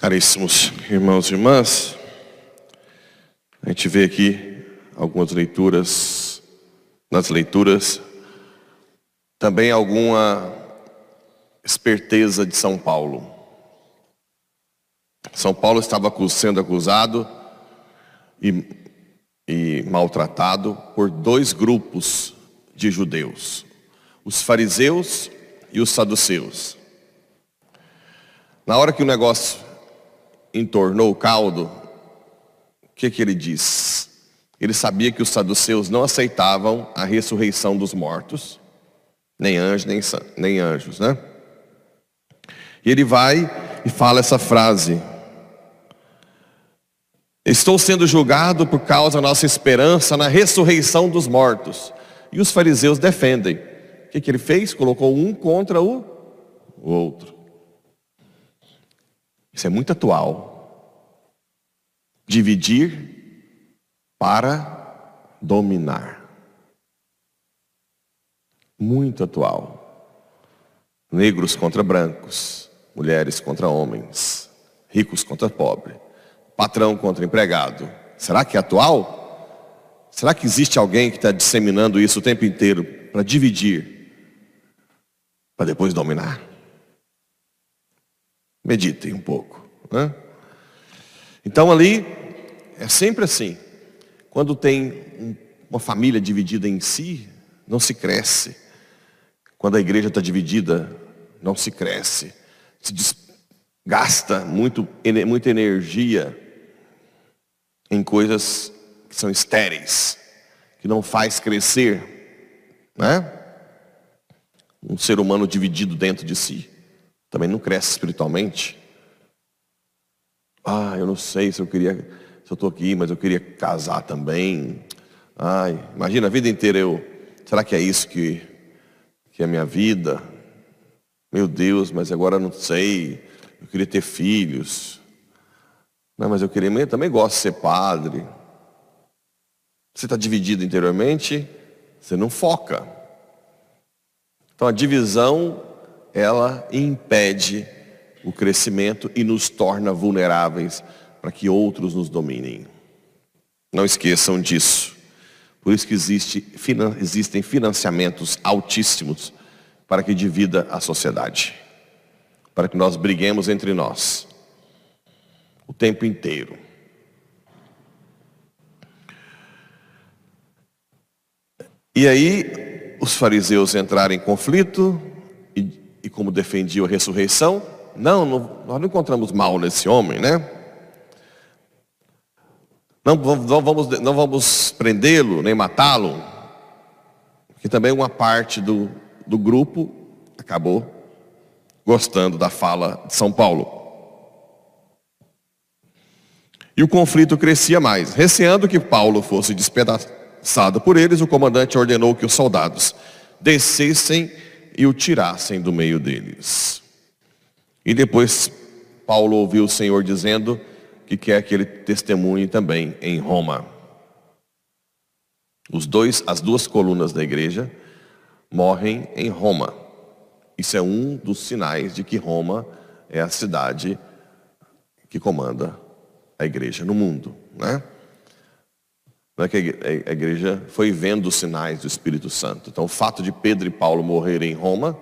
Caríssimos irmãos e irmãs, a gente vê aqui algumas leituras, nas leituras, também alguma esperteza de São Paulo. São Paulo estava sendo acusado e, e maltratado por dois grupos de judeus, os fariseus e os saduceus. Na hora que o negócio entornou o caldo, o que, que ele diz? Ele sabia que os saduceus não aceitavam a ressurreição dos mortos, nem anjos, nem, nem anjos, né? E ele vai e fala essa frase: Estou sendo julgado por causa da nossa esperança na ressurreição dos mortos. E os fariseus defendem. O que, que ele fez? Colocou um contra o outro. Isso é muito atual. Dividir para dominar. Muito atual. Negros contra brancos, mulheres contra homens, ricos contra pobres, patrão contra empregado. Será que é atual? Será que existe alguém que está disseminando isso o tempo inteiro para dividir, para depois dominar? Meditem um pouco. Né? Então ali é sempre assim. Quando tem uma família dividida em si, não se cresce. Quando a igreja está dividida, não se cresce. Se gasta muito, muita energia em coisas que são estéreis, que não faz crescer, né? Um ser humano dividido dentro de si também não cresce espiritualmente. Ah, eu não sei se eu queria, se eu estou aqui, mas eu queria casar também. Ai, imagina a vida inteira eu, será que é isso que, que é a minha vida? Meu Deus, mas agora não sei, eu queria ter filhos. Não, mas eu queria, eu também gosto de ser padre. Você está dividido interiormente, você não foca. Então a divisão ela impede o crescimento e nos torna vulneráveis para que outros nos dominem. Não esqueçam disso. Por isso que existe, existem financiamentos altíssimos para que divida a sociedade. Para que nós briguemos entre nós. O tempo inteiro. E aí, os fariseus entraram em conflito, e como defendia a ressurreição, não, não, nós não encontramos mal nesse homem, né? Não, não vamos, não vamos prendê-lo, nem matá-lo, que também uma parte do, do grupo acabou gostando da fala de São Paulo. E o conflito crescia mais. Receando que Paulo fosse despedaçado por eles, o comandante ordenou que os soldados descessem e o tirassem do meio deles. E depois Paulo ouviu o Senhor dizendo que quer que ele testemunhe também em Roma. Os dois, as duas colunas da igreja morrem em Roma. Isso é um dos sinais de que Roma é a cidade que comanda a igreja no mundo, né? É que a igreja foi vendo os sinais do Espírito Santo. Então, o fato de Pedro e Paulo morrerem em Roma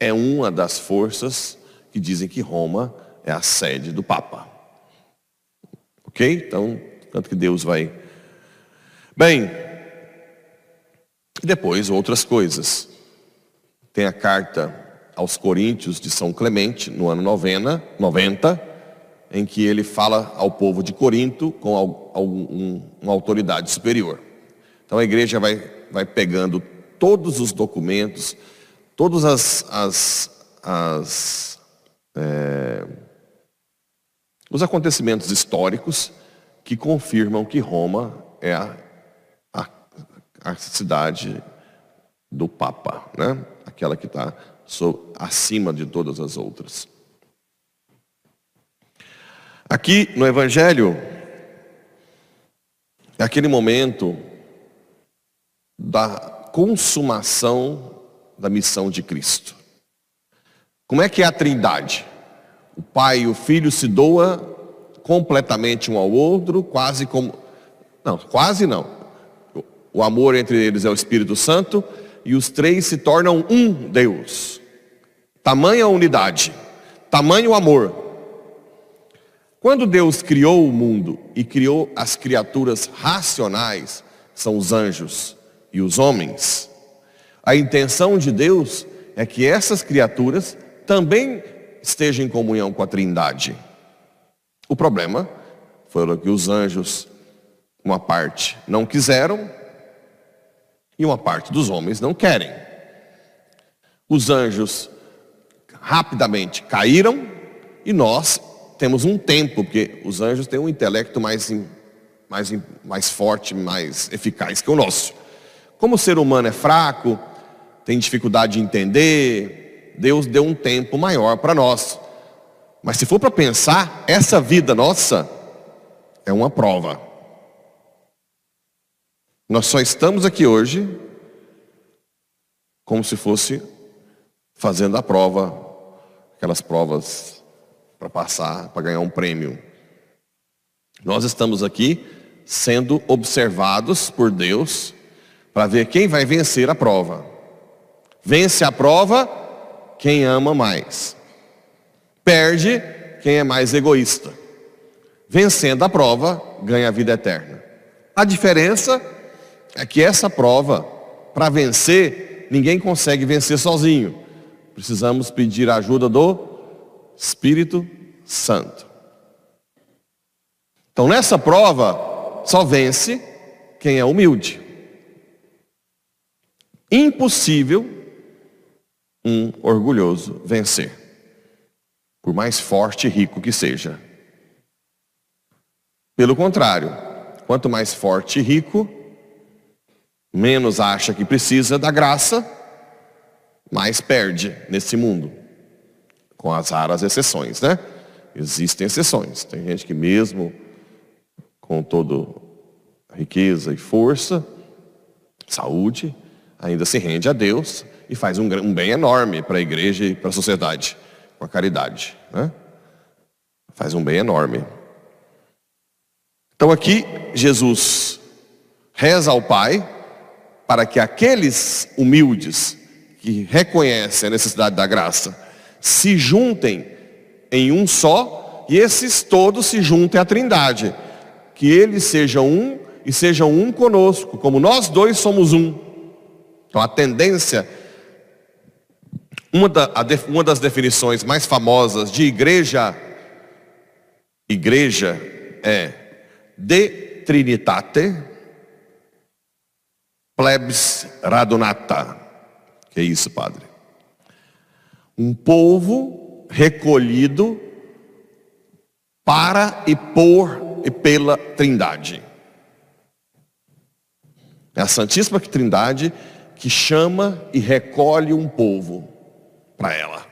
é uma das forças que dizem que Roma é a sede do Papa. Ok? Então, tanto que Deus vai. Bem, depois outras coisas. Tem a carta aos Coríntios de São Clemente, no ano 90, 90 em que ele fala ao povo de Corinto com algum, uma autoridade superior. Então a igreja vai, vai pegando todos os documentos, todos as, as, as é, os acontecimentos históricos que confirmam que Roma é a, a, a cidade do Papa, né? aquela que está acima de todas as outras. Aqui no Evangelho, é aquele momento da consumação da missão de Cristo. Como é que é a trindade? o pai e o filho se doam completamente um ao outro, quase como. Não, quase não. O amor entre eles é o Espírito Santo e os três se tornam um Deus. Tamanha unidade, tamanho amor. Quando Deus criou o mundo e criou as criaturas racionais, são os anjos e os homens, a intenção de Deus é que essas criaturas também estejam em comunhão com a Trindade. O problema foi que os anjos, uma parte, não quiseram e uma parte dos homens não querem. Os anjos rapidamente caíram e nós temos um tempo, porque os anjos têm um intelecto mais, mais, mais forte, mais eficaz que o nosso. Como o ser humano é fraco, tem dificuldade de entender, Deus deu um tempo maior para nós. Mas se for para pensar, essa vida nossa é uma prova. Nós só estamos aqui hoje como se fosse fazendo a prova, aquelas provas para passar, para ganhar um prêmio. Nós estamos aqui sendo observados por Deus para ver quem vai vencer a prova. Vence a prova quem ama mais. Perde quem é mais egoísta. Vencendo a prova, ganha a vida eterna. A diferença é que essa prova, para vencer, ninguém consegue vencer sozinho. Precisamos pedir a ajuda do Espírito Santo. Então nessa prova, só vence quem é humilde. Impossível um orgulhoso vencer, por mais forte e rico que seja. Pelo contrário, quanto mais forte e rico, menos acha que precisa da graça, mais perde nesse mundo. Com as raras exceções, né? Existem exceções. Tem gente que mesmo com toda riqueza e força, saúde, ainda se rende a Deus e faz um, bem enorme para a igreja e para a sociedade, com a caridade. Né? Faz um bem enorme. Então aqui Jesus reza ao Pai para que aqueles humildes que reconhecem a necessidade da graça se juntem em um só e esses todos se juntem à Trindade. Que eles sejam um e sejam um conosco, como nós dois somos um. Então a tendência, uma, da, uma das definições mais famosas de igreja, igreja é de trinitate plebs radunata. Que é isso, padre? Um povo recolhido para e por e pela Trindade. É a Santíssima Trindade que chama e recolhe um povo para ela.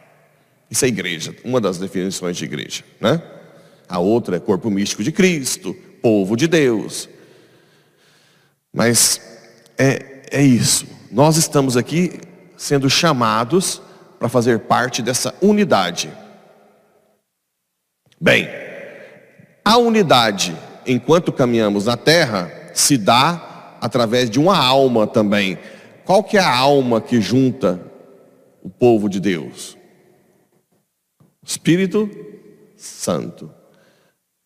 Isso é igreja, uma das definições de igreja, né? A outra é corpo místico de Cristo, povo de Deus. Mas é, é isso. Nós estamos aqui sendo chamados para fazer parte dessa unidade. Bem, a unidade, enquanto caminhamos na terra, se dá através de uma alma também. Qual que é a alma que junta o povo de Deus? Espírito Santo.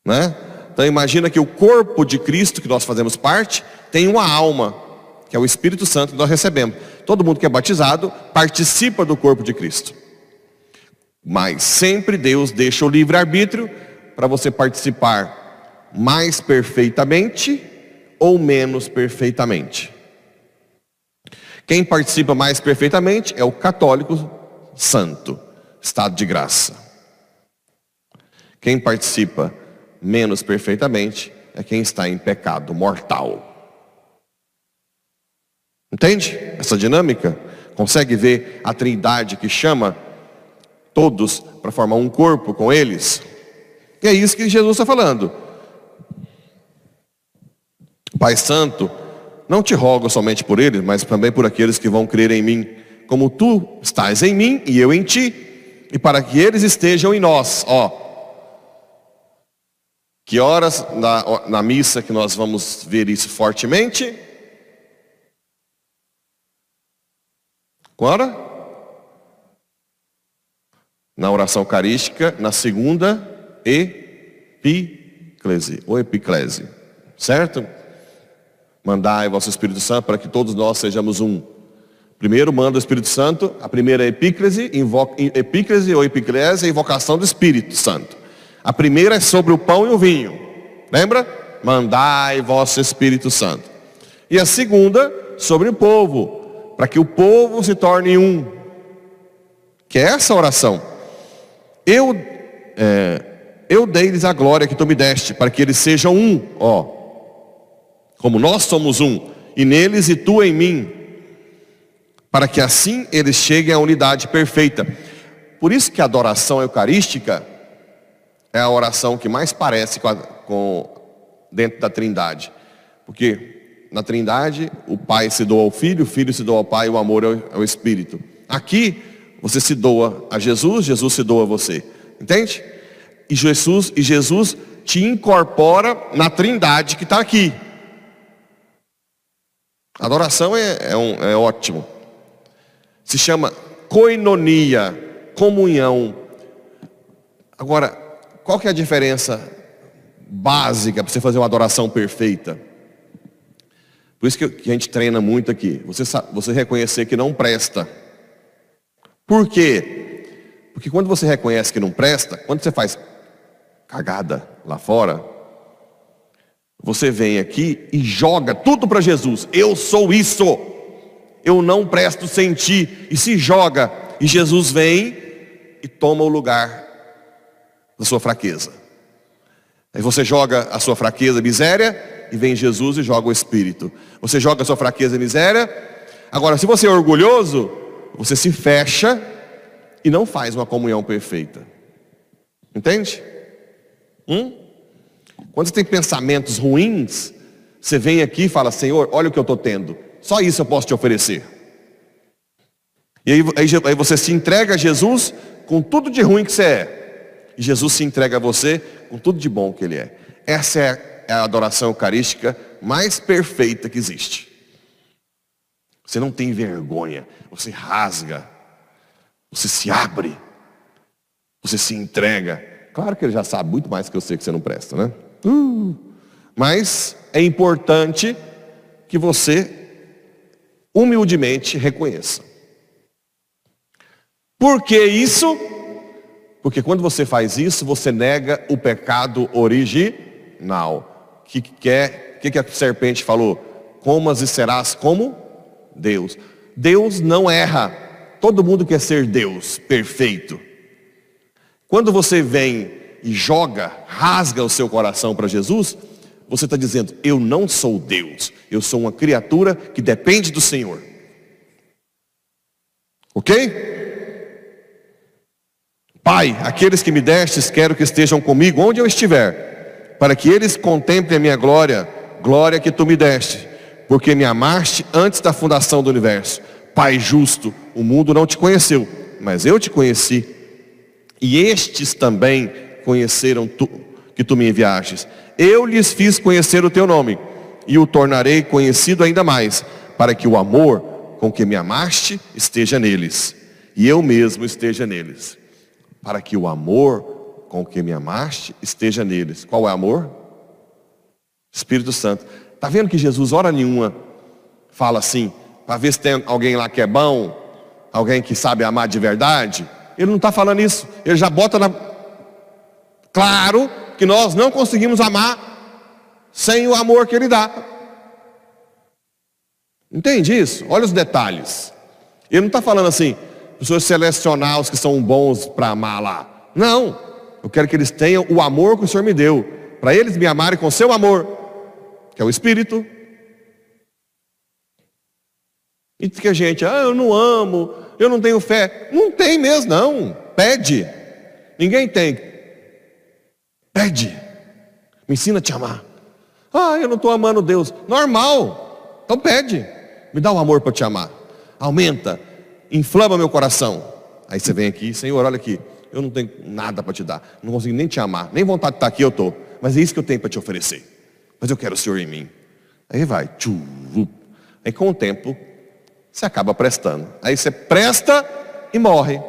Né? Então imagina que o corpo de Cristo que nós fazemos parte tem uma alma que é o Espírito Santo que nós recebemos. Todo mundo que é batizado participa do corpo de Cristo. Mas sempre Deus deixa o livre-arbítrio para você participar mais perfeitamente ou menos perfeitamente. Quem participa mais perfeitamente é o católico santo, estado de graça. Quem participa menos perfeitamente é quem está em pecado mortal. Entende essa dinâmica? Consegue ver a trindade que chama todos para formar um corpo com eles? E é isso que Jesus está falando. Pai Santo, não te rogo somente por eles, mas também por aqueles que vão crer em mim. Como tu estás em mim e eu em ti, e para que eles estejam em nós. Ó, que horas na, na missa que nós vamos ver isso fortemente? Agora? Na oração eucarística, na segunda epíclese, ou epiclese, certo? Mandai vosso Espírito Santo para que todos nós sejamos um. Primeiro manda o Espírito Santo, a primeira epíclese, epíclese ou epiclese é invocação do Espírito Santo. A primeira é sobre o pão e o vinho. Lembra? Mandai vosso Espírito Santo. E a segunda, sobre o povo, para que o povo se torne um. Que é essa oração. Eu, é, eu dei-lhes a glória que tu me deste, para que eles sejam um, ó. Como nós somos um, e neles e tu em mim, para que assim eles cheguem à unidade perfeita. Por isso que a adoração eucarística é a oração que mais parece com, a, com dentro da Trindade. Porque na Trindade o Pai se doa ao Filho, o Filho se doa ao Pai, o amor é o Espírito. Aqui você se doa a Jesus, Jesus se doa a você. Entende? E Jesus, e Jesus te incorpora na Trindade que está aqui. Adoração é, é, um, é ótimo se chama coinonia, comunhão. Agora, qual que é a diferença básica para você fazer uma adoração perfeita? Por isso que a gente treina muito aqui. Você, você reconhecer que não presta. Por quê? Porque quando você reconhece que não presta, quando você faz cagada lá fora, você vem aqui e joga tudo para Jesus. Eu sou isso eu não presto sentir, e se joga, e Jesus vem e toma o lugar da sua fraqueza. Aí você joga a sua fraqueza, miséria, e vem Jesus e joga o Espírito. Você joga a sua fraqueza e miséria. Agora, se você é orgulhoso, você se fecha e não faz uma comunhão perfeita. Entende? Hum? Quando você tem pensamentos ruins, você vem aqui e fala, Senhor, olha o que eu estou tendo. Só isso eu posso te oferecer. E aí, aí, você se entrega a Jesus com tudo de ruim que você é. E Jesus se entrega a você com tudo de bom que Ele é. Essa é, é a adoração eucarística mais perfeita que existe. Você não tem vergonha, você rasga, você se abre, você se entrega. Claro que ele já sabe muito mais que eu sei que você não presta, né? Uh, mas é importante que você humildemente reconheça. Por que isso? Porque quando você faz isso, você nega o pecado original. Que quer, que, que a serpente falou? Comas e serás como Deus. Deus não erra. Todo mundo quer ser Deus, perfeito. Quando você vem e joga, rasga o seu coração para Jesus, você está dizendo, eu não sou Deus, eu sou uma criatura que depende do Senhor. Ok? Pai, aqueles que me destes, quero que estejam comigo onde eu estiver, para que eles contemplem a minha glória, glória que tu me deste, porque me amaste antes da fundação do universo. Pai justo, o mundo não te conheceu, mas eu te conheci. E estes também conheceram tu, que tu me enviastes. Eu lhes fiz conhecer o teu nome, e o tornarei conhecido ainda mais, para que o amor com que me amaste esteja neles, e eu mesmo esteja neles. Para que o amor com que me amaste esteja neles. Qual é o amor? Espírito Santo. Está vendo que Jesus, hora nenhuma, fala assim, para ver se tem alguém lá que é bom, alguém que sabe amar de verdade? Ele não está falando isso. Ele já bota na. Claro que nós não conseguimos amar sem o amor que Ele dá. Entende isso? Olha os detalhes. Ele não está falando assim, pessoas selecionar os que são bons para amar lá. Não. Eu quero que eles tenham o amor que o Senhor me deu. Para eles me amarem com seu amor, que é o Espírito. E que a gente, ah, eu não amo, eu não tenho fé. Não tem mesmo, não. Pede. Ninguém tem. Pede. Me ensina a te amar. Ah, eu não estou amando Deus. Normal. Então pede. Me dá o um amor para te amar. Aumenta. Inflama meu coração. Aí você vem aqui, Senhor, olha aqui, eu não tenho nada para te dar, não consigo nem te amar, nem vontade de estar aqui eu estou, mas é isso que eu tenho para te oferecer. Mas eu quero o Senhor em mim. Aí vai, tchu, aí com o tempo, você acaba prestando. Aí você presta e morre.